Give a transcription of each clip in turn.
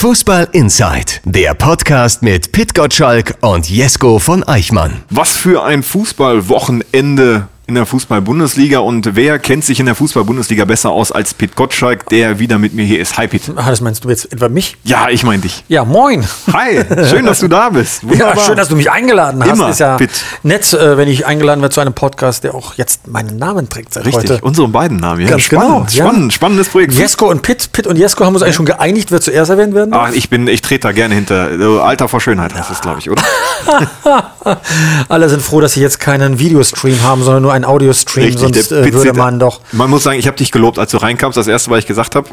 Fußball Inside, der Podcast mit Pit Gottschalk und Jesko von Eichmann. Was für ein Fußballwochenende in der Fußball-Bundesliga und wer kennt sich in der Fußball-Bundesliga besser aus als Pit Gottschalk, der wieder mit mir hier ist. Hi Pit. Ah, das meinst du jetzt etwa mich? Ja, ich meine dich. Ja, moin. Hi, schön, dass du da bist. Ja, schön, dass du mich eingeladen hast. Immer, ist ja Pit. nett, äh, wenn ich eingeladen werde zu einem Podcast, der auch jetzt meinen Namen trägt seit Richtig, heute. unsere beiden Namen. Ja, Ganz spannend, genau, ja. spannend, spannendes Projekt. Jesko und Pitt. Pitt und Jesko haben uns eigentlich schon geeinigt, wer zuerst erwähnt werden darf. Ach, ich bin, ich trete da gerne hinter. Alter vor Schönheit heißt das, glaube ich, oder? Alle sind froh, dass sie jetzt keinen Videostream haben, sondern nur einen Audiostream, Richtig, sonst äh, würde man doch. Man muss sagen, ich habe dich gelobt, als du reinkamst. Das erste, was ich gesagt habe.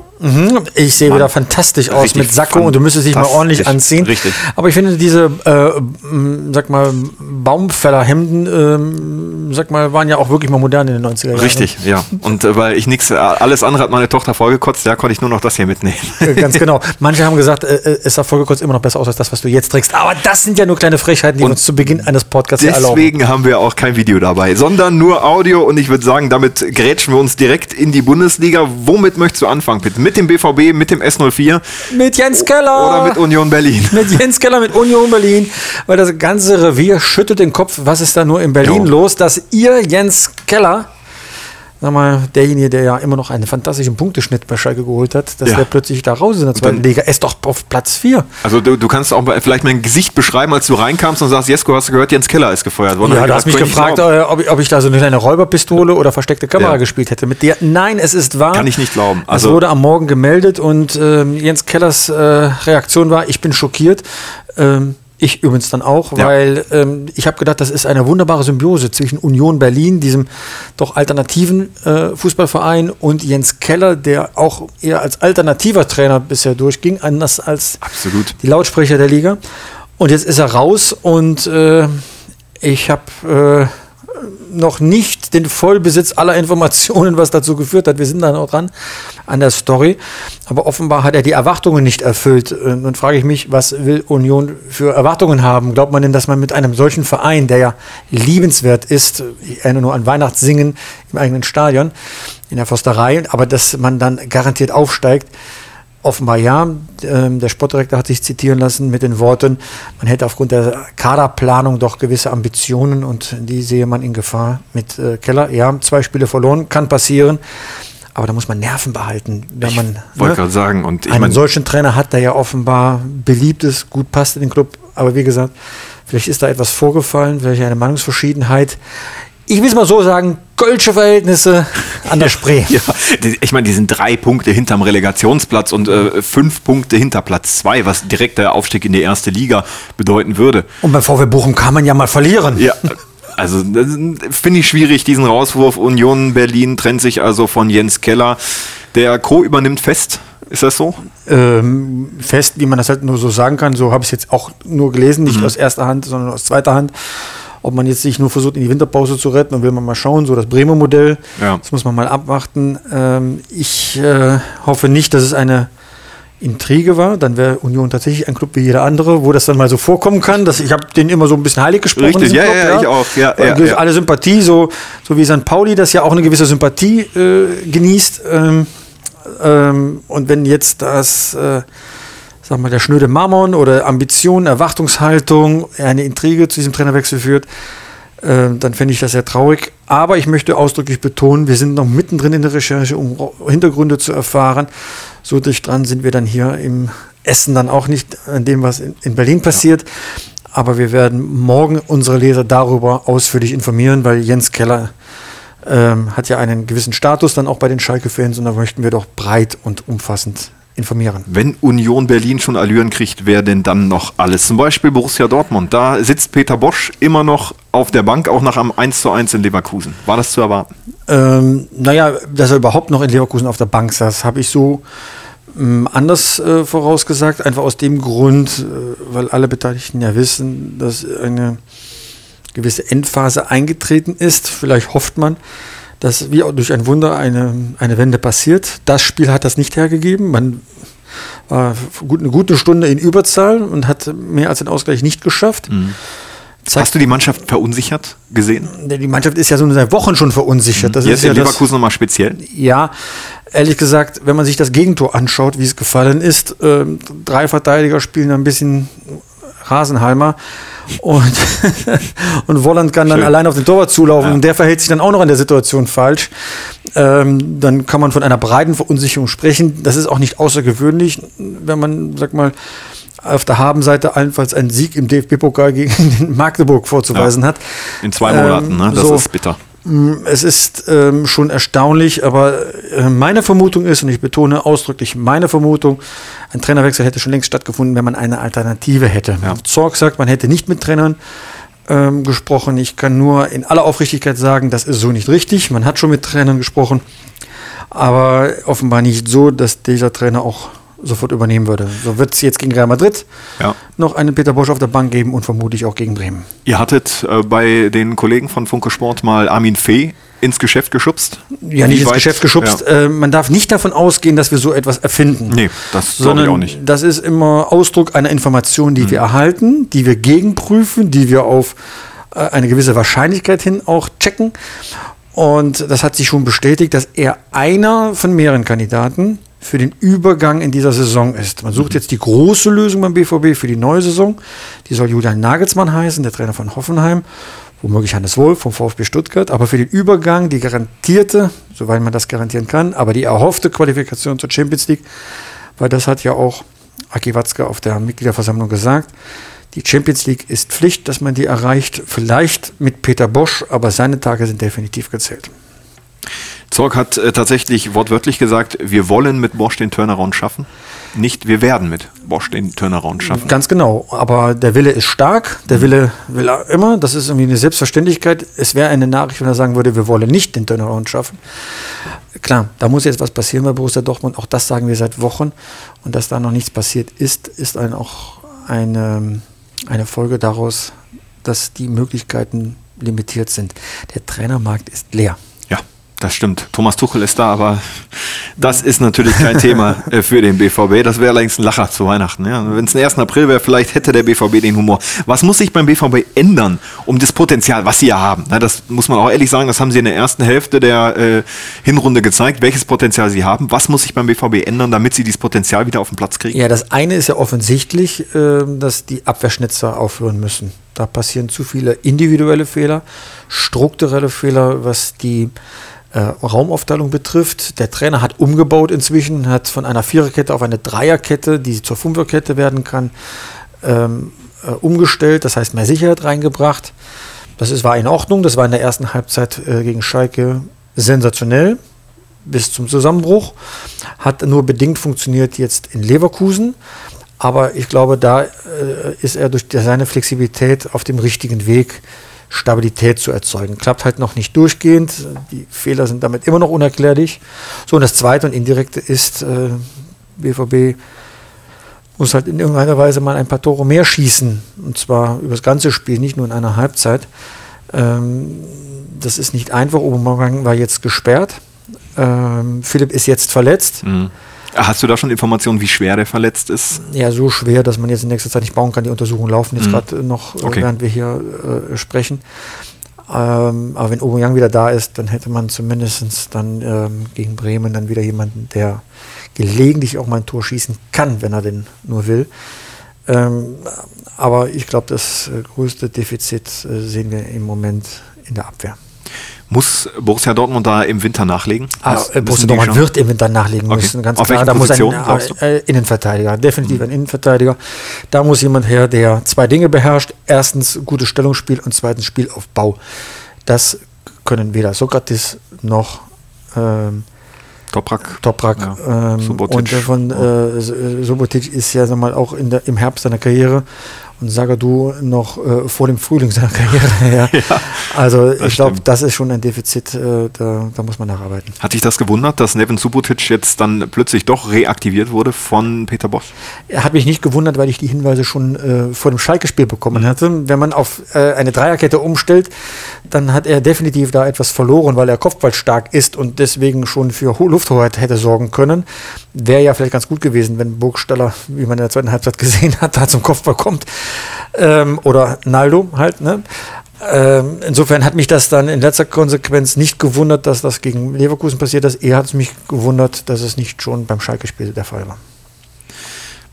Ich sehe wieder fantastisch aus Richtig mit Sakko und du müsstest dich mal ordentlich anziehen. Richtig. Aber ich finde diese, äh, sag mal, Baumfällerhemden, ähm, sag mal, waren ja auch wirklich mal modern in den 90er Jahren. Richtig, ja. Und äh, weil ich nichts, alles andere hat meine Tochter vollgekotzt, ja, konnte ich nur noch das hier mitnehmen. Äh, Ganz genau. Manche haben gesagt, äh, äh, es sah vollgekotzt immer noch besser aus als das, was du jetzt trägst. Aber das sind ja nur kleine Frechheiten, die wir uns zu Beginn eines Podcasts hier erlauben. Deswegen haben wir auch kein Video dabei, sondern nur Audio und ich würde sagen, damit grätschen wir uns direkt in die Bundesliga. Womit möchtest du anfangen, bitte? Mit dem BVB, mit dem S04 Mit Jens Keller. oder mit Union Berlin? mit Jens Keller, mit Union Berlin, weil das ganze Revier schüttelt den Kopf, was ist da nur in Berlin Jo. los, dass ihr Jens Keller, sag mal, derjenige, der ja immer noch einen fantastischen Punkteschnitt bei Schalke geholt hat, dass Ja. der plötzlich da raus ist in der zweiten dann- Liga, er ist doch auf Platz 4. Also du, du kannst auch vielleicht mein Gesicht beschreiben, als du reinkamst und sagst, Jesko, hast du gehört, Jens Keller ist gefeuert worden. Ja, du hast ich mich gefragt, äh, ob ich, ob ich da so eine kleine Räuberpistole oder versteckte Kamera Ja. gespielt hätte. Mit der, nein, es ist wahr. Kann ich nicht glauben. es Also- wurde am Morgen gemeldet und ähm, Jens Kellers äh, Reaktion war, ich bin schockiert. Ähm, ich übrigens dann auch, Ja. weil ähm, ich habe gedacht, das ist eine wunderbare Symbiose zwischen Union Berlin, diesem doch alternativen äh, Fußballverein, und Jens Keller, der auch eher als alternativer Trainer bisher durchging, anders als Absolut. die Lautsprecher der Liga. Und jetzt ist er raus und äh, ich habe äh, noch nicht den Vollbesitz aller Informationen, was dazu geführt hat. Wir sind da noch dran an der Story. Aber offenbar hat er die Erwartungen nicht erfüllt. Äh, Nun frage ich mich, was will Union für Erwartungen haben? Glaubt man denn, dass man mit einem solchen Verein, der ja liebenswert ist, ich erinnere nur an Weihnachtssingen im eigenen Stadion, in der Forsterei, aber dass man dann garantiert aufsteigt, Offenbar ja. Ähm, Der Sportdirektor hat sich zitieren lassen mit den Worten, man hätte aufgrund der Kaderplanung doch gewisse Ambitionen und die sehe man in Gefahr mit äh, Keller. Ja, zwei Spiele verloren, kann passieren. Aber da muss man Nerven behalten, wenn man ne, wollte gerade sagen, und ich einen meine- solchen Trainer hat, der ja offenbar beliebt ist, gut passt in den Club. Aber wie gesagt, vielleicht ist da etwas vorgefallen, vielleicht eine Meinungsverschiedenheit. Ich will es mal so sagen, Kölsche Verhältnisse an der Spree. Ja, ich meine, die sind drei Punkte hinterm Relegationsplatz und äh, fünf Punkte hinter Platz zwei, was direkt der Aufstieg in die erste Liga bedeuten würde. Und beim VW Bochum kann man ja mal verlieren. Ja, also finde ich schwierig, diesen Rauswurf. Union Berlin trennt sich also von Jens Keller. Der Co. übernimmt fest. Ist das so? ähm, fest, wie man das halt nur so sagen kann. So habe ich es jetzt auch nur gelesen, Mhm. nicht aus erster Hand, sondern aus zweiter Hand. Ob man jetzt sich nur versucht, in die Winterpause zu retten und will man mal schauen, so das Bremer Modell. Ja. Das muss man mal abwarten. Ähm, ich äh, hoffe nicht, dass es eine Intrige war. Dann wäre Union tatsächlich ein Club wie jeder andere, wo das dann mal so vorkommen kann. Dass, ich habe den immer so ein bisschen heilig gesprochen. Richtig, diesen ja, ja, ich auch. Ja, ja, ja. Alle Sympathie, so, so wie St. Pauli, das ja auch eine gewisse Sympathie äh, genießt. Ähm, ähm, und wenn jetzt das, äh, sag mal, der schnöde Mammon oder Ambition, Erwartungshaltung eine Intrige zu diesem Trainerwechsel führt, äh, dann fände ich das sehr traurig. Aber ich möchte ausdrücklich betonen, wir sind noch mittendrin in der Recherche, um Hintergründe zu erfahren. So dicht dran sind wir dann hier im Essen dann auch nicht an dem, was in, in Berlin passiert. Aber wir werden morgen unsere Leser darüber ausführlich informieren, weil Jens Keller ähm, hat ja einen gewissen Status dann auch bei den Schalke-Fans und da möchten wir doch breit und umfassend informieren. Wenn Union Berlin schon Allüren kriegt, wer denn dann noch alles? Zum Beispiel Borussia Dortmund. Da sitzt Peter Bosch immer noch auf der Bank, auch nach einem 1 zu 1 in Leverkusen. War das zu erwarten? Ähm, naja, dass er überhaupt noch in Leverkusen auf der Bank saß, habe ich so ähm, anders äh, vorausgesagt. Einfach aus dem Grund, äh, weil alle Beteiligten ja wissen, dass eine gewisse Endphase eingetreten ist. Vielleicht hofft man, dass wie auch durch ein Wunder eine, eine Wende passiert. Das Spiel hat das nicht hergegeben. Man war gut, eine gute Stunde in Überzahl und hat mehr als den Ausgleich nicht geschafft. Zeigt- Hast du die Mannschaft verunsichert gesehen? Die Mannschaft ist ja so seit Wochen schon verunsichert. Das Jetzt ist ja in das, Leverkusen nochmal speziell. ja, Ehrlich gesagt, wenn man sich das Gegentor anschaut, wie es gefallen ist, äh, drei Verteidiger spielen ein bisschen Rasenhalmer und, und Wolland kann dann Schön. allein auf den Torwart zulaufen Ja. und der verhält sich dann auch noch in der Situation falsch. Ähm, dann kann man von einer breiten Verunsicherung sprechen. Das ist auch nicht außergewöhnlich, wenn man, sag mal, auf der Habenseite allenfalls einen Sieg im DFB-Pokal gegen den Magdeburg vorzuweisen hat. In zwei Ähm, Monaten, ne? Das so. ist bitter. Mm, Es ist ähm, schon erstaunlich, aber äh, meine Vermutung ist, und ich betone ausdrücklich meine Vermutung, ein Trainerwechsel hätte schon längst stattgefunden, wenn man eine Alternative hätte. Ja. Zorg sagt, man hätte nicht mit Trainern ähm, gesprochen. Ich kann nur in aller Aufrichtigkeit sagen, das ist so nicht richtig. Man hat schon mit Trainern gesprochen, aber offenbar nicht so, dass dieser Trainer auch sofort übernehmen würde. So wird es jetzt gegen Real Madrid Ja. noch einen Peter Bosch auf der Bank geben und vermutlich auch gegen Bremen. Ihr hattet äh, bei den Kollegen von Funke Sport mal Armin Fee ins Geschäft geschubst. Ja, nicht Wie ins weit- Geschäft geschubst. Ja. Äh, man darf nicht davon ausgehen, dass wir so etwas erfinden. Nee, das glaube ich sondern auch nicht. das ist immer Ausdruck einer Information, die wir erhalten, die wir gegenprüfen, die wir auf äh, eine gewisse Wahrscheinlichkeit hin auch checken. Und das hat sich schon bestätigt, dass er einer von mehreren Kandidaten für den Übergang in dieser Saison ist. Man sucht jetzt die große Lösung beim BVB für die neue Saison. Die soll Julian Nagelsmann heißen, der Trainer von Hoffenheim, womöglich Hannes Wolf vom VfB Stuttgart. Aber für den Übergang, die garantierte, soweit man das garantieren kann, aber die erhoffte Qualifikation zur Champions League, weil das hat ja auch Aki Watzke auf der Mitgliederversammlung gesagt. Die Champions League ist Pflicht, dass man die erreicht. Vielleicht mit Peter Bosch, aber seine Tage sind definitiv gezählt. Zorg hat äh, tatsächlich wortwörtlich gesagt, wir wollen mit Bosch den Turnaround schaffen. Nicht, wir werden mit Bosch den Turnaround schaffen. Ganz genau. Aber der Wille ist stark. Der Wille will er immer. Das ist irgendwie eine Selbstverständlichkeit. Es wäre eine Nachricht, wenn er sagen würde, wir wollen nicht den Turnaround schaffen. Klar, da muss jetzt was passieren bei Borussia Dortmund. Auch das sagen wir seit Wochen. Und dass da noch nichts passiert ist, ist ein, auch eine, eine Folge daraus, dass die Möglichkeiten limitiert sind. Der Trainermarkt ist leer. Das stimmt. Thomas Tuchel ist da, aber das ist natürlich kein Thema äh, für den BVB. Das wäre längst ein Lacher zu Weihnachten. Ja. Wenn es ein 1. April wäre, vielleicht hätte der BVB den Humor. Was muss sich beim BVB ändern, um das Potenzial, was sie ja haben? Na, das muss man auch ehrlich sagen, das haben sie in der ersten Hälfte der äh, Hinrunde gezeigt, welches Potenzial sie haben. Was muss sich beim BVB ändern, damit sie dieses Potenzial wieder auf den Platz kriegen? Ja, das eine ist ja offensichtlich, äh, dass die Abwehrschnitzer aufhören müssen. Da passieren zu viele individuelle Fehler, strukturelle Fehler, was die äh, Raumaufteilung betrifft. Der Trainer hat umgebaut inzwischen, hat von einer Viererkette auf eine Dreierkette, die zur Fünferkette werden kann, ähm, äh, umgestellt. Das heißt, mehr Sicherheit reingebracht. Das ist, war in Ordnung. Das war in der ersten Halbzeit äh, gegen Schalke sensationell bis zum Zusammenbruch. Hat nur bedingt funktioniert jetzt in Leverkusen. Aber ich glaube, da äh, ist er durch seine Flexibilität auf dem richtigen Weg, Stabilität zu erzeugen. Klappt halt noch nicht durchgehend. Die Fehler sind damit immer noch unerklärlich. So, und das zweite und indirekte ist, äh, BVB muss halt in irgendeiner Weise mal ein paar Tore mehr schießen. Und zwar über das ganze Spiel, nicht nur in einer Halbzeit. Ähm, das ist nicht einfach. Obermorgen war jetzt gesperrt. Ähm, Philipp ist jetzt verletzt. Mhm. Hast du da schon Informationen, wie schwer der verletzt ist? Ja, so schwer, dass man jetzt in nächster Zeit nicht bauen kann. Die Untersuchungen laufen jetzt Mhm. gerade noch, äh, Okay. während wir hier äh, sprechen. Ähm, aber wenn Aubameyang wieder da ist, dann hätte man zumindest dann ähm, gegen Bremen dann wieder jemanden, der gelegentlich auch mal ein Tor schießen kann, wenn er denn nur will. Ähm, aber ich glaube, das äh, größte Defizit äh, sehen wir im Moment in der Abwehr. Muss Borussia Dortmund da im Winter nachlegen? Ah, äh, Borussia Dortmund wird im Winter nachlegen Okay. müssen, ganz Auf klar. Da muss ein? Mhm. äh, Innenverteidiger, definitiv ein Innenverteidiger. Da muss jemand her, der zwei Dinge beherrscht. Erstens gutes Stellungsspiel und zweitens Spielaufbau. Das können weder Sokrates noch ähm, Toprak. Toprak. Ja. Ähm, Subotic. und von äh, äh, Subotic ist ja sag mal, auch der, im Herbst seiner Karriere und Sagadu noch äh, vor dem Frühling seiner Karriere. ja. also ich glaube, das ist schon ein Defizit, äh, da, da muss man nacharbeiten. Hat dich das gewundert, dass Nevin Subotic jetzt dann plötzlich doch reaktiviert wurde von Peter Bosch? Er hat mich nicht gewundert, weil ich die Hinweise schon äh, vor dem Schalke-Spiel bekommen hatte. Wenn man auf äh, eine Dreierkette umstellt, dann hat er definitiv da etwas verloren, weil er kopfballstark ist und deswegen schon für Ho- Lufthoheit hätte sorgen können. Wäre ja vielleicht ganz gut gewesen, wenn Burgstaller, wie man in der zweiten Halbzeit gesehen hat, da zum Kopfball kommt. Ähm, oder Naldo halt. Ne? Ähm, insofern hat mich das dann in letzter Konsequenz nicht gewundert, dass das gegen Leverkusen passiert ist. Eher hat es mich gewundert, dass es nicht schon beim Schalke-Spiel der Fall war.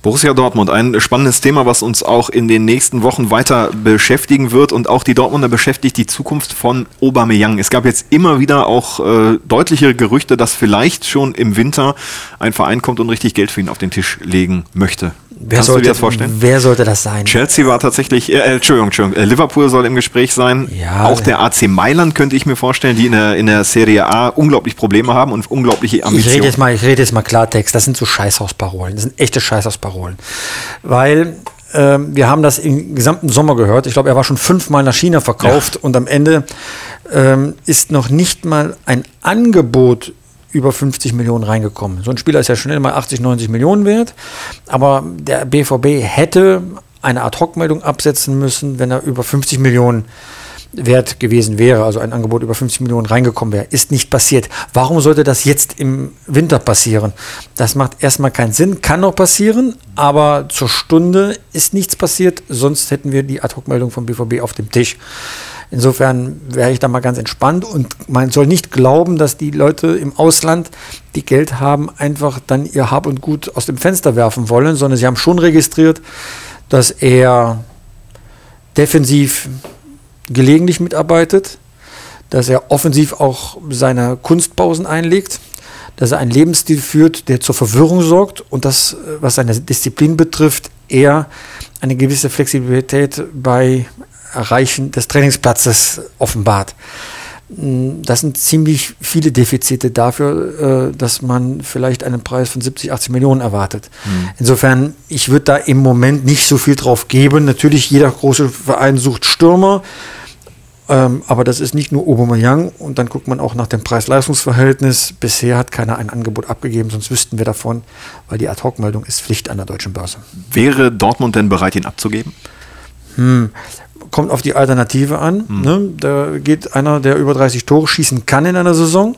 Borussia Dortmund, ein spannendes Thema, was uns auch in den nächsten Wochen weiter beschäftigen wird und auch die Dortmunder beschäftigt die Zukunft von Aubameyang. Es gab jetzt immer wieder auch äh, deutlichere Gerüchte, dass vielleicht schon im Winter ein Verein kommt und richtig Geld für ihn auf den Tisch legen möchte. Wer Kannst sollte, du dir das vorstellen? Wer sollte das sein? Chelsea war tatsächlich, äh, Entschuldigung, Entschuldigung, äh, Liverpool soll im Gespräch sein. Ja, auch der AC Mailand könnte ich mir vorstellen, die in der, in der Serie A unglaublich Probleme haben und unglaubliche Ich Ambitionen. rede jetzt mal, ich rede jetzt mal Klartext. Das sind so Scheißhausparolen. Das sind echte Scheißhausparolen. Weil ähm, wir haben das im gesamten Sommer gehört. Ich glaube, er war schon fünfmal nach China verkauft und am Ende ähm, ist noch nicht mal ein Angebot über 50 Millionen reingekommen. So ein Spieler ist ja schnell mal 80, 90 Millionen wert. Aber der BVB hätte eine Ad-Hoc-Meldung absetzen müssen, wenn er über 50 Millionen wert gewesen wäre, also ein Angebot über 50 Millionen reingekommen wäre. Ist nicht passiert. Warum sollte das jetzt im Winter passieren? Das macht erstmal keinen Sinn, kann noch passieren, aber zur Stunde ist nichts passiert, sonst hätten wir die Ad-Hoc-Meldung vom BVB auf dem Tisch. Insofern wäre ich da mal ganz entspannt und man soll nicht glauben, dass die Leute im Ausland, die Geld haben, einfach dann ihr Hab und Gut aus dem Fenster werfen wollen, sondern sie haben schon registriert, dass er defensiv gelegentlich mitarbeitet, dass er offensiv auch seine Kunstpausen einlegt, dass er einen Lebensstil führt, der zur Verwirrung sorgt und das, was seine Disziplin betrifft, eher eine gewisse Flexibilität bei Erreichen des Trainingsplatzes offenbart. Das sind ziemlich viele Defizite dafür, äh, dass man vielleicht einen Preis von 70, 80 Millionen erwartet. Mhm. Insofern, ich würde da im Moment nicht so viel drauf geben. Natürlich, jeder große Verein sucht Stürmer. Ähm, aber das ist nicht nur Aubameyang und dann guckt man auch nach dem Preis-Leistungs-Verhältnis. Bisher hat keiner ein Angebot abgegeben, sonst wüssten wir davon, weil die Ad-Hoc-Meldung ist Pflicht an der deutschen Börse. Wäre Dortmund denn bereit, ihn abzugeben? Hm. Kommt auf die Alternative an. Hm. Ne? Da geht einer, der über 30 Tore schießen kann in einer Saison.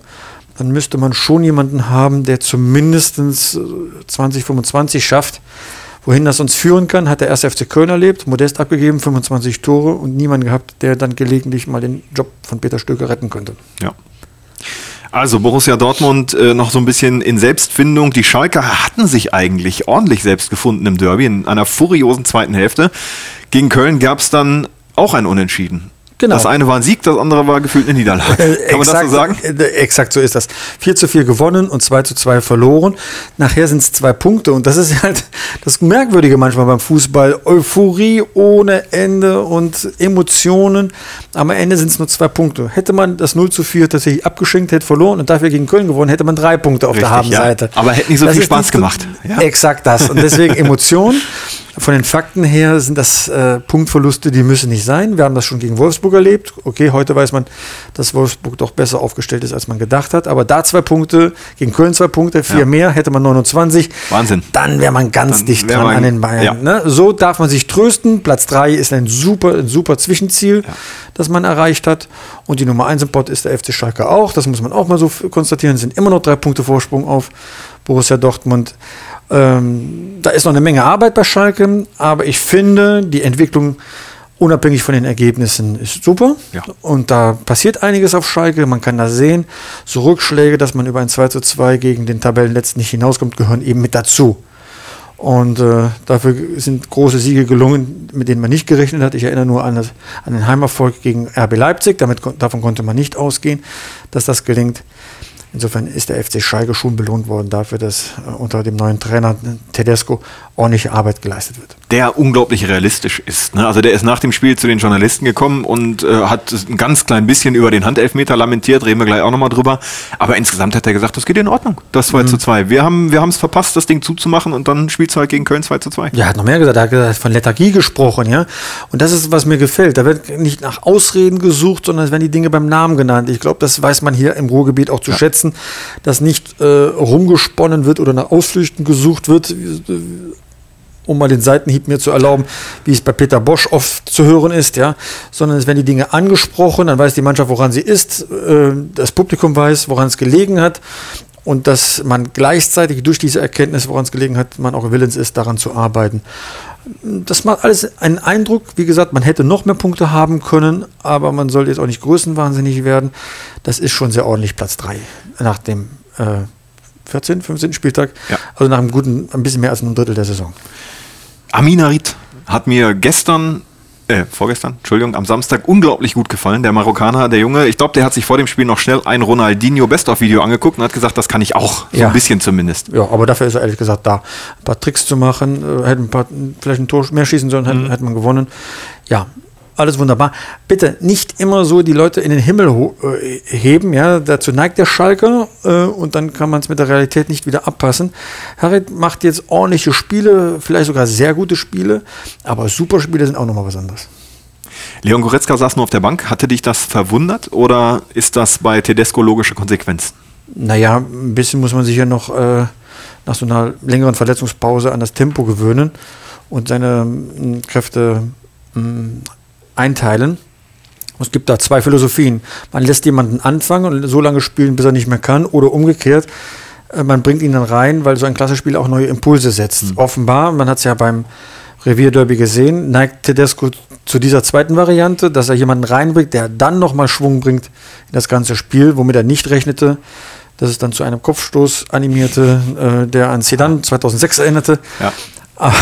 Dann müsste man schon jemanden haben, der zumindest 2025 schafft. Wohin das uns führen kann, hat der erste FC Köln erlebt, modest abgegeben, 25 Tore und niemanden gehabt, der dann gelegentlich mal den Job von Peter Stöger retten könnte. Ja. Also Borussia Dortmund äh, noch so ein bisschen in Selbstfindung. Die Schalker hatten sich eigentlich ordentlich selbst gefunden im Derby in einer furiosen zweiten Hälfte. Gegen Köln gab es dann auch ein Unentschieden. Genau. Das eine war ein Sieg, das andere war gefühlt eine Niederlage. Äh, Kann man exakt, das so sagen? Äh, exakt so ist das. 4 zu 4 gewonnen und 2 zu 2 verloren. Nachher sind es zwei Punkte und das ist halt das Merkwürdige manchmal beim Fußball. Euphorie ohne Ende und Emotionen. Am Ende sind es nur zwei Punkte. Hätte man das 0 zu 4 tatsächlich abgeschenkt, hätte verloren und dafür gegen Köln gewonnen, hätte man drei Punkte auf Richtig, der Habenseite. Ja. Aber hätte nicht so das viel Spaß gemacht. Ja. Exakt das. Und deswegen Emotionen. Von den Fakten her sind das äh, Punktverluste, die müssen nicht sein. Wir haben das schon gegen Wolfsburg erlebt. Okay, heute weiß man, dass Wolfsburg doch besser aufgestellt ist, als man gedacht hat. Aber da zwei Punkte, gegen Köln zwei Punkte, vier ja. mehr, hätte man 29. Wahnsinn. Dann wäre man ganz Dann dicht dran man- an den Bayern. ja. Ne? So darf man sich trösten. Platz drei ist ein super, ein super Zwischenziel, das man erreicht hat. Und die Nummer eins im Pott ist der FC Schalke auch. Das muss man auch mal so konstatieren. Es sind immer noch drei Punkte Vorsprung auf Borussia Dortmund. Ähm, da ist noch eine Menge Arbeit bei Schalke, aber ich finde, die Entwicklung unabhängig von den Ergebnissen ist super. Ja. Und da passiert einiges auf Schalke. Man kann das sehen. So Rückschläge, dass man über ein 2 zu 2 gegen den Tabellenletzten nicht hinauskommt, gehören eben mit dazu. Und äh, dafür sind große Siege gelungen, mit denen man nicht gerechnet hat. Ich erinnere nur an, das, an den Heimerfolg gegen RB Leipzig. Damit, davon konnte man nicht ausgehen, dass das gelingt. Insofern ist der FC Schalke schon belohnt worden dafür, dass äh, unter dem neuen Trainer Tedesco ordentliche Arbeit geleistet wird. der unglaublich realistisch ist. Ne? Also der ist nach dem Spiel zu den Journalisten gekommen und äh, hat ein ganz klein bisschen über den Handelfmeter lamentiert, reden wir gleich auch nochmal drüber. Aber insgesamt hat er gesagt, das geht in Ordnung, das 2 zu 2. Wir haben wir es verpasst, das Ding zuzumachen und dann spielst du halt gegen Köln 2 zu 2. Ja, er hat noch mehr gesagt. Er hat gesagt, von Lethargie gesprochen, ja. Und das ist, was mir gefällt. Da wird nicht nach Ausreden gesucht, sondern es werden die Dinge beim Namen genannt. Ich glaube, das weiß man hier im Ruhrgebiet auch zu schätzen, dass nicht äh, rumgesponnen wird oder nach Ausflüchten gesucht wird, um mal den Seitenhieb mir zu erlauben, wie es bei Peter Bosch oft zu hören ist, ja, sondern es werden die Dinge angesprochen, dann weiß die Mannschaft, woran sie ist, äh, das Publikum weiß, woran es gelegen hat und dass man gleichzeitig durch diese Erkenntnis, woran es gelegen hat, man auch willens ist, daran zu arbeiten. Das macht alles einen Eindruck. Wie gesagt, man hätte noch mehr Punkte haben können, aber man sollte jetzt auch nicht größenwahnsinnig werden. Das ist schon sehr ordentlich Platz 3 nach dem äh, 14., 15. Spieltag. Ja. Also nach einem guten, ein bisschen mehr als einem Drittel der Saison. Aminarit hat mir gestern, äh, vorgestern, Entschuldigung, am Samstag unglaublich gut gefallen. Der Marokkaner, der Junge, ich glaube, der hat sich vor dem Spiel noch schnell ein Ronaldinho Best-of-Video angeguckt und hat gesagt, das kann ich auch. So Ja. ein bisschen zumindest. Ja, aber dafür ist er ehrlich gesagt da. Ein paar Tricks zu machen, äh, hätte ein paar, vielleicht ein Tor mehr schießen sollen, Mhm. hätte, hätte man gewonnen. Ja, alles wunderbar. Bitte nicht immer so die Leute in den Himmel äh, heben, ja, dazu neigt der Schalker äh, und dann kann man es mit der Realität nicht wieder abpassen. Harit macht jetzt ordentliche Spiele, vielleicht sogar sehr gute Spiele, aber Superspiele sind auch nochmal was anderes. Leon Goretzka saß nur auf der Bank. Hatte dich das verwundert oder ist das bei Tedesco logische Konsequenz? Naja, ein bisschen muss man sich ja noch äh, nach so einer längeren Verletzungspause an das Tempo gewöhnen und seine mm, Kräfte mm, einteilen. Es gibt da zwei Philosophien. Man lässt jemanden anfangen und so lange spielen, bis er nicht mehr kann, oder umgekehrt, äh, man bringt ihn dann rein, weil so ein klasse Spiel auch neue Impulse setzt. Offenbar, man hat es ja beim Revierderby gesehen, neigt Tedesco zu dieser zweiten Variante, dass er jemanden reinbringt, der dann nochmal Schwung bringt in das ganze Spiel, womit er nicht rechnete, dass es dann zu einem Kopfstoß animierte, äh, der an Sedan 2006 erinnerte. Ja. Aber,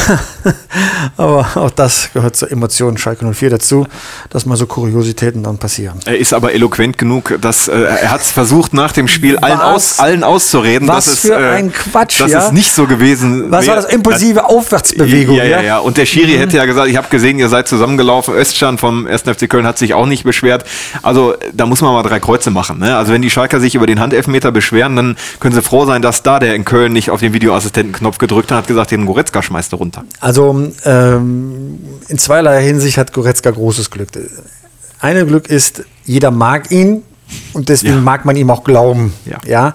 aber auch das gehört zur Emotion Schalke 04 dazu, dass mal so Kuriositäten dann passieren. Er ist aber eloquent genug, dass äh, er hat es versucht nach dem Spiel allen, aus, allen auszureden. Was dass es, für äh, ein Quatsch, dass ja? es nicht so gewesen Was war das? Impulsive Aufwärtsbewegung, Ja, ja, ja? Mhm. ja. Und der Schiri hätte ja gesagt, ich habe gesehen, ihr seid zusammengelaufen. Özcan vom 1. FC Köln hat sich auch nicht beschwert. Also da muss man mal drei Kreuze machen. Ne? Also wenn die Schalker sich über den Handelfmeter beschweren, dann können sie froh sein, dass da der in Köln nicht auf den Videoassistentenknopf gedrückt hat und hat gesagt, den Goretzka schmeißt du runter. Also ähm, in zweierlei Hinsicht hat Goretzka großes Glück. Eine Glück ist, jeder mag ihn und deswegen Ja. mag man ihm auch glauben. Ja.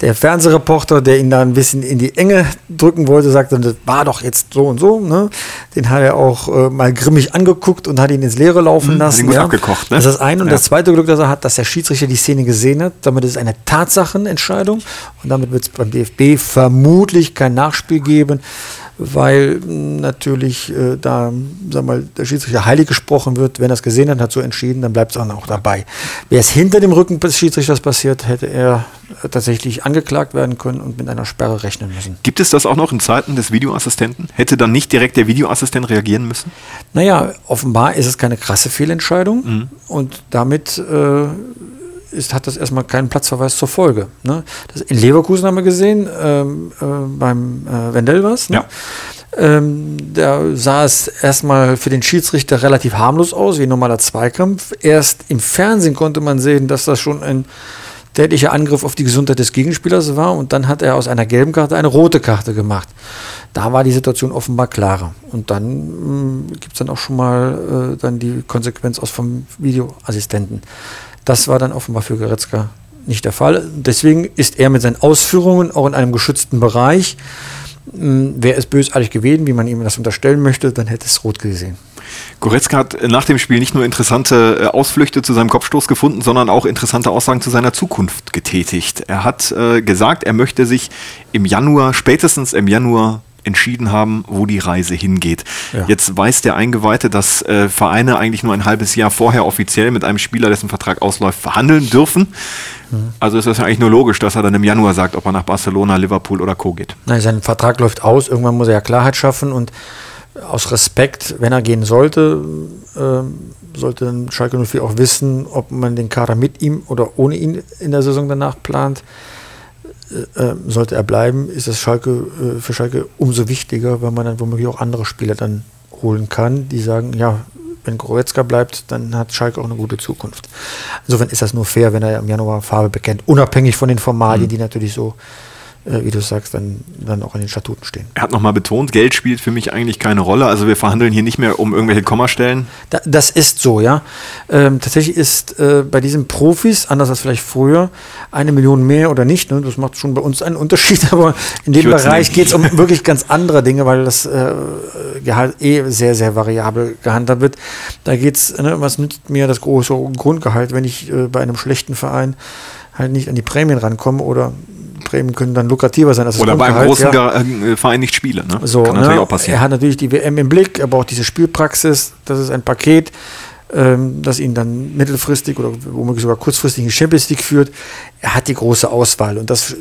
Der Fernsehreporter, der ihn da ein bisschen in die Enge drücken wollte, sagte, das war doch jetzt so und so. Ne? Den hat er auch äh, mal grimmig angeguckt und hat ihn ins Leere laufen lassen. Mhm, ihn gut abgekocht, ne? Das ist das eine. Und Ja. das zweite Glück, das er hat, dass der Schiedsrichter die Szene gesehen hat. Damit ist es eine Tatsachenentscheidung und damit wird es beim DFB vermutlich kein Nachspiel geben weil mh, natürlich äh, da, sag mal, der Schiedsrichter heilig gesprochen wird. Wenn er es gesehen hat, hat so entschieden, dann bleibt es auch dabei. Wäre es hinter dem Rücken des Schiedsrichters passiert, hätte er äh, tatsächlich angeklagt werden können und mit einer Sperre rechnen müssen. Gibt es das auch noch in Zeiten des Videoassistenten? Hätte dann nicht direkt der Videoassistent reagieren müssen? Naja, offenbar ist es keine krasse Fehlentscheidung und damit äh, ist, hat das erstmal keinen Platzverweis zur Folge. Ne? Das in Leverkusen haben wir gesehen, ähm, äh, beim äh, Wendell was. Ne? Ja. Ähm, da sah es erstmal für den Schiedsrichter relativ harmlos aus, wie ein normaler Zweikampf. Erst im Fernsehen konnte man sehen, dass das schon ein tätlicher Angriff auf die Gesundheit des Gegenspielers war und dann hat er aus einer gelben Karte eine rote Karte gemacht. Da war die Situation offenbar klarer. Und dann gibt es dann auch schon mal äh, dann die Konsequenz aus vom Videoassistenten. Das war dann offenbar für Goretzka nicht der Fall. Deswegen ist er mit seinen Ausführungen auch in einem geschützten Bereich. Wäre es bösartig gewesen, wie man ihm das unterstellen möchte, dann hätte es rot gesehen. Goretzka hat nach dem Spiel nicht nur interessante äh, Ausflüchte zu seinem Kopfstoß gefunden, sondern auch interessante Aussagen zu seiner Zukunft getätigt. Er hat äh, gesagt, er möchte sich im Januar, spätestens im Januar, entschieden haben, wo die Reise hingeht. Ja. Jetzt weiß der Eingeweihte, dass äh, Vereine eigentlich nur ein halbes Jahr vorher offiziell mit einem Spieler, dessen Vertrag ausläuft, verhandeln dürfen. Also ist das ja eigentlich nur logisch, dass er dann im Januar sagt, ob er nach Barcelona, Liverpool oder Co. geht. Nein, sein Vertrag läuft aus, irgendwann muss er ja Klarheit schaffen und aus Respekt, wenn er gehen sollte, ähm, sollte dann Schalke 04 auch wissen, ob man den Kader mit ihm oder ohne ihn in der Saison danach plant. Äh, äh, sollte er bleiben, ist das Schalke, äh, für Schalke umso wichtiger, weil man dann womöglich auch andere Spieler dann holen kann, die sagen, ja, wenn Goretzka bleibt, dann hat Schalke auch eine gute Zukunft. Insofern ist das nur fair, wenn er im Januar Farbe bekennt, unabhängig von den Formalien, die natürlich so, äh, wie du sagst, dann, dann auch in den Statuten stehen. Er hat nochmal betont, Geld spielt für mich eigentlich keine Rolle. Also wir verhandeln hier nicht mehr um irgendwelche Kommastellen. Da, das ist so, ja. Ähm, tatsächlich ist äh, bei diesen Profis, anders als vielleicht früher, eine Million mehr oder nicht. Ne? Das macht schon bei uns einen Unterschied, aber in dem Bereich geht es um wirklich ganz andere Dinge, weil das äh, Gehalt eh sehr, sehr variabel gehandhabt wird. Da geht es, ne, was nützt mir das große Grundgehalt, wenn ich äh, bei einem schlechten Verein halt nicht an die Prämien rankomme oder Prämien können dann lukrativer sein. als Oder beim Grundgehalt, großen ja. Äh, Verein nicht spielen. Ne? So, Kann natürlich ne? auch passieren. Er hat natürlich die WM im Blick, er braucht diese Spielpraxis. Das ist ein Paket, ähm, das ihn dann mittelfristig oder womöglich sogar kurzfristig in die Champions League führt. Er hat die große Auswahl und das äh,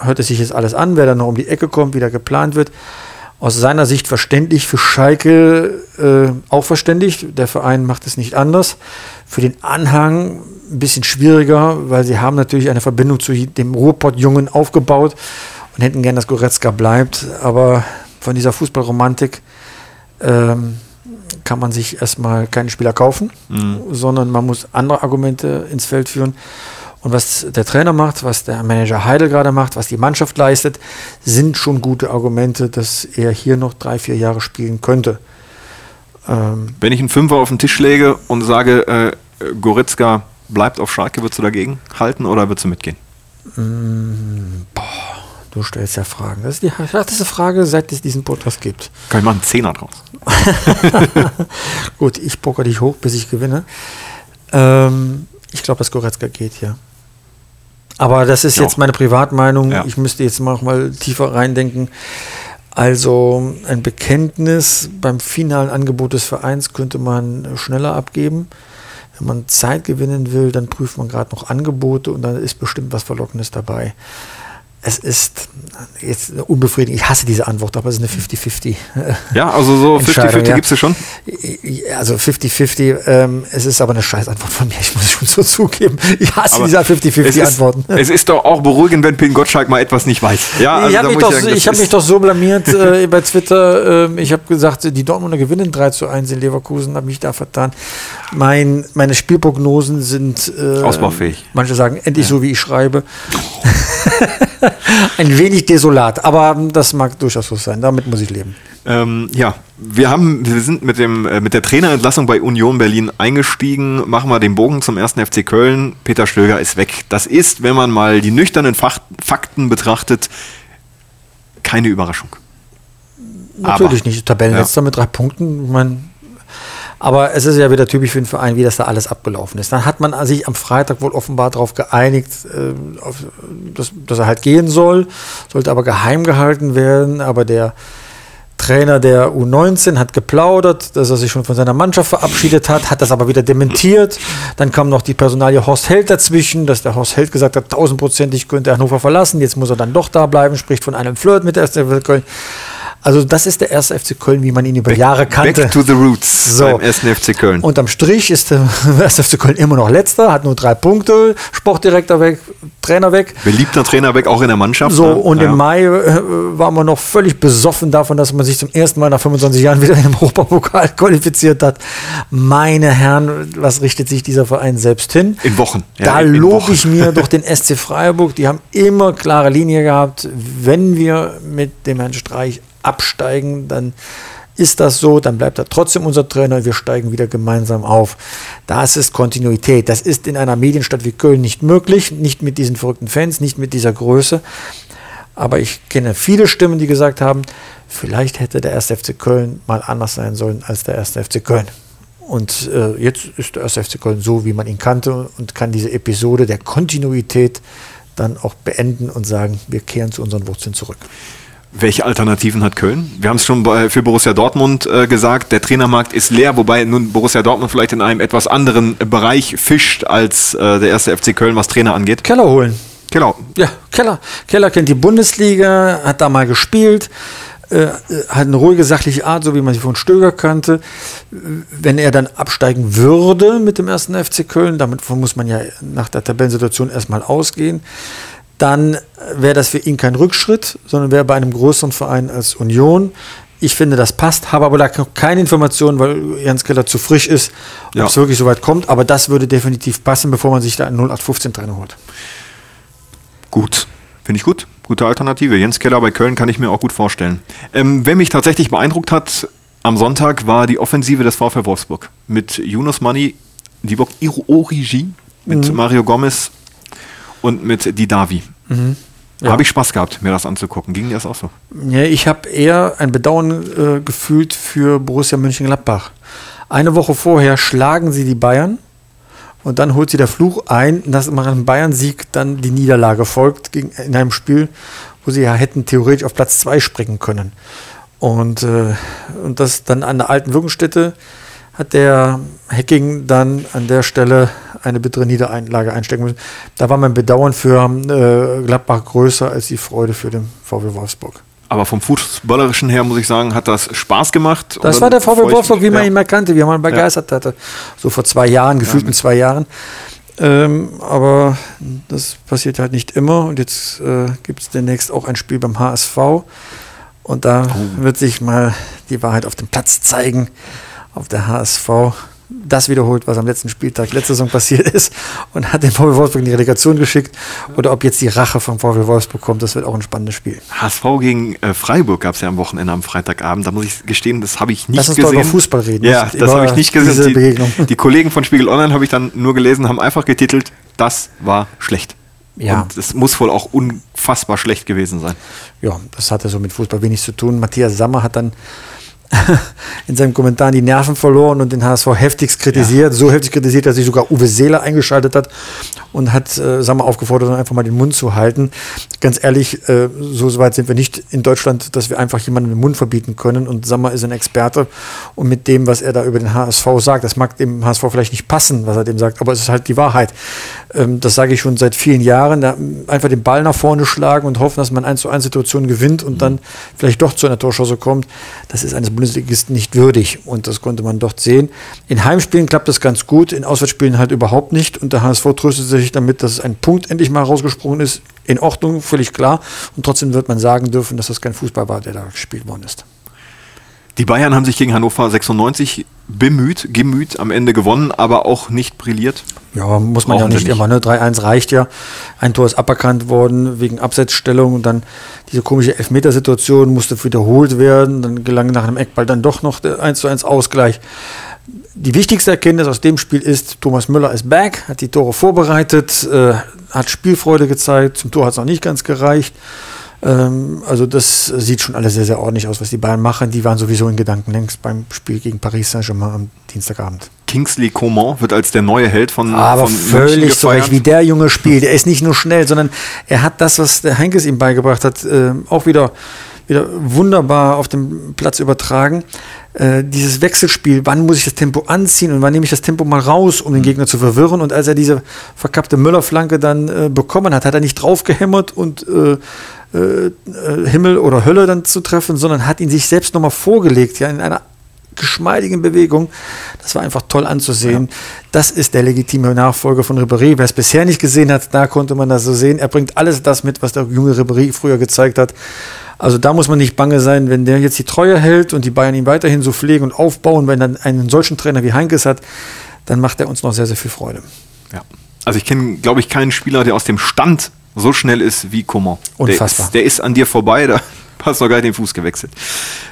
hört sich jetzt alles an, wer dann noch um die Ecke kommt, wie da geplant wird. Aus seiner Sicht verständlich, für Schalke äh, auch verständlich. Der Verein macht es nicht anders. Für den Anhang ein bisschen schwieriger, weil sie haben natürlich eine Verbindung zu dem Ruhrpott-Jungen aufgebaut und hätten gern, dass Goretzka bleibt. Aber von dieser Fußballromantik ähm, kann man sich erstmal keine Spieler kaufen, sondern man muss andere Argumente ins Feld führen. Und was der Trainer macht, was der Manager Heidel gerade macht, was die Mannschaft leistet, sind schon gute Argumente, dass er hier noch drei, vier Jahre spielen könnte. Ähm, Wenn ich einen Fünfer auf den Tisch lege und sage, äh, Goretzka bleibt auf Schalke, würdest du dagegen halten oder würdest du mitgehen? du stellst ja Fragen. Das ist die härteste Frage, seit es diesen Podcast gibt. Kann ich machen einen Zehner draus. Gut, ich poker dich hoch, bis ich gewinne. Ähm, ich glaube, dass Goretzka geht, ja. Aber das ist Ja. jetzt meine Privatmeinung. Ja. Ich müsste jetzt mal, mal tiefer reindenken. Also ein Bekenntnis beim finalen Angebot des Vereins könnte man schneller abgeben. Wenn man Zeit gewinnen will, dann prüft man gerade noch Angebote und dann ist bestimmt was Verlockendes dabei. Es ist jetzt unbefriedigend. Ich hasse diese Antwort, aber es ist eine 50-50. Ja, also so Entscheidung, 50-50 ja. gibt es ja schon. Also 50-50, ähm, es ist aber eine Scheißantwort von mir, ich muss es schon so zugeben. Ich hasse Aber diese es ist, 50-50-Antworten. es ist doch auch beruhigend, wenn Pin Gottschalk mal etwas nicht weiß. Ja, also ich habe mich, doch, sagen, ich hab mich doch so blamiert äh, bei Twitter. ähm, ich habe gesagt, die Dortmunder gewinnen 3 zu 1 in Leverkusen, habe mich da vertan. Mein, meine Spielprognosen sind äh, Ausbaufähig. Manche sagen, endlich so, wie ich schreibe. Ein wenig desolat, aber das mag durchaus so sein. Damit muss ich leben. Ähm, ja, wir haben, wir sind mit dem äh, mit der Trainerentlassung bei Union Berlin eingestiegen. Machen wir den Bogen zum ersten FC Köln. Peter Stöger ist weg. Das ist, wenn man mal die nüchternen Fach, Fakten betrachtet, keine Überraschung. Natürlich Aber- nicht. Tabellenletzter mit drei Punkten. Ich mein, aber es ist ja wieder typisch für den Verein, wie das da alles abgelaufen ist. Dann hat man sich am Freitag wohl offenbar darauf geeinigt, äh, auf, dass, dass er halt gehen soll, sollte aber geheim gehalten werden. Aber der Trainer der U19 hat geplaudert, dass er sich schon von seiner Mannschaft verabschiedet hat, hat das aber wieder dementiert. Dann kam noch die Personalie Horst Held dazwischen, dass der Horst Held gesagt hat, tausendprozentig könnte er Hannover verlassen, jetzt muss er dann doch da bleiben, spricht von einem Flirt mit der 1. FC Köln. Also das ist der erste FC Köln, wie man ihn über Jahre kannte. Back to the roots So. beim ersten FC Köln. Unterm Strich ist der 1. FC Köln immer noch letzter, hat nur drei Punkte, Sportdirektor weg, Trainer weg. Beliebter Trainer weg, auch in der Mannschaft. So, ne? und Ja. im Mai äh, waren wir noch völlig besoffen davon, dass man sich zum ersten Mal nach 25 Jahren wieder im Hochbaupokal qualifiziert hat. Meine Herren, was richtet sich dieser Verein selbst hin? In Wochen. Ja, da lobe ich mir durch den SC Freiburg. Die haben immer klare Linie gehabt. Wenn wir mit dem Herrn Streich absteigen, dann ist das so, dann bleibt er trotzdem unser Trainer und wir steigen wieder gemeinsam auf. Das ist Kontinuität. Das ist in einer Medienstadt wie Köln nicht möglich, nicht mit diesen verrückten Fans, nicht mit dieser Größe. Aber ich kenne viele Stimmen, die gesagt haben, vielleicht hätte der 1. FC Köln mal anders sein sollen als der 1. FC Köln. Und äh, jetzt ist der 1. FC Köln so, wie man ihn kannte und kann diese Episode der Kontinuität dann auch beenden und sagen, wir kehren zu unseren Wurzeln zurück. Welche Alternativen hat Köln? Wir haben es schon bei, für Borussia Dortmund äh, gesagt, der Trainermarkt ist leer, wobei nun Borussia Dortmund vielleicht in einem etwas anderen Bereich fischt als äh, der erste FC Köln, was Trainer angeht. Keller holen. Genau. Ja, Keller. Keller kennt die Bundesliga, hat da mal gespielt, äh, hat eine ruhige, sachliche Art, so wie man sie von Stöger kannte. Wenn er dann absteigen würde mit dem ersten FC Köln, damit muss man ja nach der Tabellensituation erstmal ausgehen, dann wäre das für ihn kein Rückschritt, sondern wäre bei einem größeren Verein als Union. Ich finde, das passt, habe aber da keine Informationen, weil Jens Keller zu frisch ist, ob Ja. es wirklich so weit kommt. Aber das würde definitiv passen, bevor man sich da einen 0815-Trainer holt. Gut. Finde ich gut. Gute Alternative. Jens Keller bei Köln kann ich mir auch gut vorstellen. Ähm, wer mich tatsächlich beeindruckt hat am Sonntag, war die Offensive des VfL Wolfsburg. Mit Yunus Mani, Dibok Origi, mit Mario Gomez und mit Didavi. Ja. Habe ich Spaß gehabt, mir das anzugucken. Ging dir das auch so? Ja, ich habe eher ein Bedauern äh, gefühlt für Borussia Mönchengladbach. Eine Woche vorher schlagen sie die Bayern Und dann holt sie der Fluch ein, dass nach einem Bayern-Sieg dann die Niederlage folgt gegen, in einem Spiel, wo sie ja hätten theoretisch auf Platz 2 springen können. Und, äh, und das dann an der alten Wirkungsstätte hat der Hacking dann an der Stelle eine bittere Niederlage einstecken müssen. Da war mein Bedauern für äh, Gladbach größer als die Freude für den VW Wolfsburg. Aber vom Fußballerischen her muss ich sagen, hat das Spaß gemacht. Das war der VW Wolfsburg, wie man ihn mal kannte, wie man ihn begeistert ja. hatte. So vor zwei Jahren, gefühlten ja, zwei Jahren. Ähm, aber das passiert halt nicht immer. Und jetzt äh, gibt es demnächst auch ein Spiel beim HSV. Und da oh. wird sich mal die Wahrheit auf dem Platz zeigen. Auf der HSV das wiederholt, was am letzten Spieltag letzte Saison passiert ist und hat den VW Wolfsburg in die Relegation geschickt. Oder ob jetzt die Rache vom VW Wolfsburg kommt, das wird auch ein spannendes Spiel. HSV gegen äh, Freiburg gab es ja am Wochenende am Freitagabend. Da muss ich gestehen, das habe ich nicht Lass uns gesehen. Doch über Fußball reden. Ja, das habe ich nicht gesehen. Die, die, Kollegen von Spiegel Online habe ich dann nur gelesen, haben einfach getitelt, das war schlecht. Ja. Und es muss wohl auch unfassbar schlecht gewesen sein. Ja, das hatte so mit Fußball wenig zu tun. Matthias Sammer hat dann in seinem Kommentar die Nerven verloren und den HSV heftigst kritisiert. Ja. So heftig kritisiert, dass sich sogar Uwe Seeler eingeschaltet hat und hat äh, Sammer aufgefordert, einfach mal den Mund zu halten. Ganz ehrlich, äh, so weit sind wir nicht in Deutschland, dass wir einfach jemanden den Mund verbieten können. Und Sammer ist ein Experte und mit dem, was er da über den HSV sagt, das mag dem HSV vielleicht nicht passen, was er dem sagt, aber es ist halt die Wahrheit. Ähm, das sage ich schon seit vielen Jahren. Da einfach den Ball nach vorne schlagen und hoffen, dass man 1 zu 1 Situationen gewinnt und mhm. dann vielleicht doch zu einer Torschance kommt. Das ist eines Bundesligisten nicht würdig und das konnte man dort sehen. In Heimspielen klappt das ganz gut, in Auswärtsspielen halt überhaupt nicht und der HSV tröstet sich damit, dass ein Punkt endlich mal rausgesprungen ist. In Ordnung, völlig klar. Und trotzdem wird man sagen dürfen, dass das kein Fußball war, der da gespielt worden ist. Die Bayern haben sich gegen Hannover 96 bemüht, gemüht, am Ende gewonnen, aber auch nicht brilliert. Ja, muss man Brauchen ja nicht, immer. Ne? 3-1 reicht ja. Ein Tor ist aberkannt worden wegen Absetzstellung und dann diese komische Elfmetersituation musste wiederholt werden. Dann gelang nach einem Eckball dann doch noch der 1-1 Ausgleich. Die wichtigste Erkenntnis aus dem Spiel ist, Thomas Müller ist back, hat die Tore vorbereitet, äh, hat Spielfreude gezeigt. Zum Tor hat es noch nicht ganz gereicht. Ähm, also das sieht schon alles sehr, sehr ordentlich aus, was die Bayern machen. Die waren sowieso in Gedanken längst beim Spiel gegen Paris Saint-Germain am Dienstagabend. Kingsley Coman wird als der neue Held von Aber von völlig so recht, wie der Junge spielt. Er ist nicht nur schnell, sondern er hat das, was der Heinkes ihm beigebracht hat, äh, auch wieder, wieder wunderbar auf dem Platz übertragen. Äh, dieses Wechselspiel, wann muss ich das Tempo anziehen und wann nehme ich das Tempo mal raus, um den Gegner zu verwirren. Und als er diese verkappte Müller-Flanke dann äh, bekommen hat, hat er nicht draufgehämmert und äh, äh, äh, Himmel oder Hölle dann zu treffen, sondern hat ihn sich selbst nochmal vorgelegt, ja, in einer geschmeidigen Bewegung. Das war einfach toll anzusehen. Ja. Das ist der legitime Nachfolger von Ribéry. Wer es bisher nicht gesehen hat, da konnte man das so sehen. Er bringt alles das mit, was der junge Ribéry früher gezeigt hat. Also da muss man nicht bange sein, wenn der jetzt die Treue hält und die Bayern ihn weiterhin so pflegen und aufbauen, wenn dann einen solchen Trainer wie Heinkes hat, dann macht er uns noch sehr, sehr viel Freude. Ja. Also ich kenne, glaube ich, keinen Spieler, der aus dem Stand so schnell ist wie Coman. Unfassbar. Der ist, der ist an dir vorbei, da hast du noch gar nicht den Fuß gewechselt.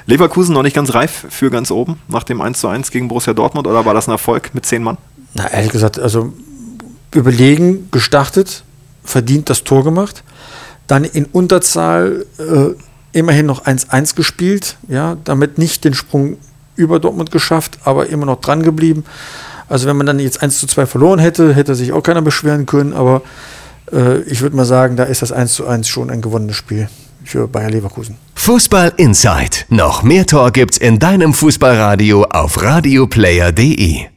Leverkusen noch nicht ganz reif für ganz oben nach dem 1 zu 1 gegen Borussia Dortmund oder war das ein Erfolg mit zehn Mann? Na, ehrlich gesagt, also überlegen, gestartet, verdient das Tor gemacht, dann in Unterzahl äh, immerhin noch 1-1 gespielt, ja, damit nicht den Sprung über Dortmund geschafft, aber immer noch dran geblieben. Also wenn man dann jetzt 1 zu 2 verloren hätte, hätte sich auch keiner beschweren können, aber äh, ich würde mal sagen, da ist das 1 zu 1 schon ein gewonnenes Spiel für Bayer Leverkusen. Fußball Inside. Noch mehr Tor gibt's in deinem Fußballradio auf radioplayer.de.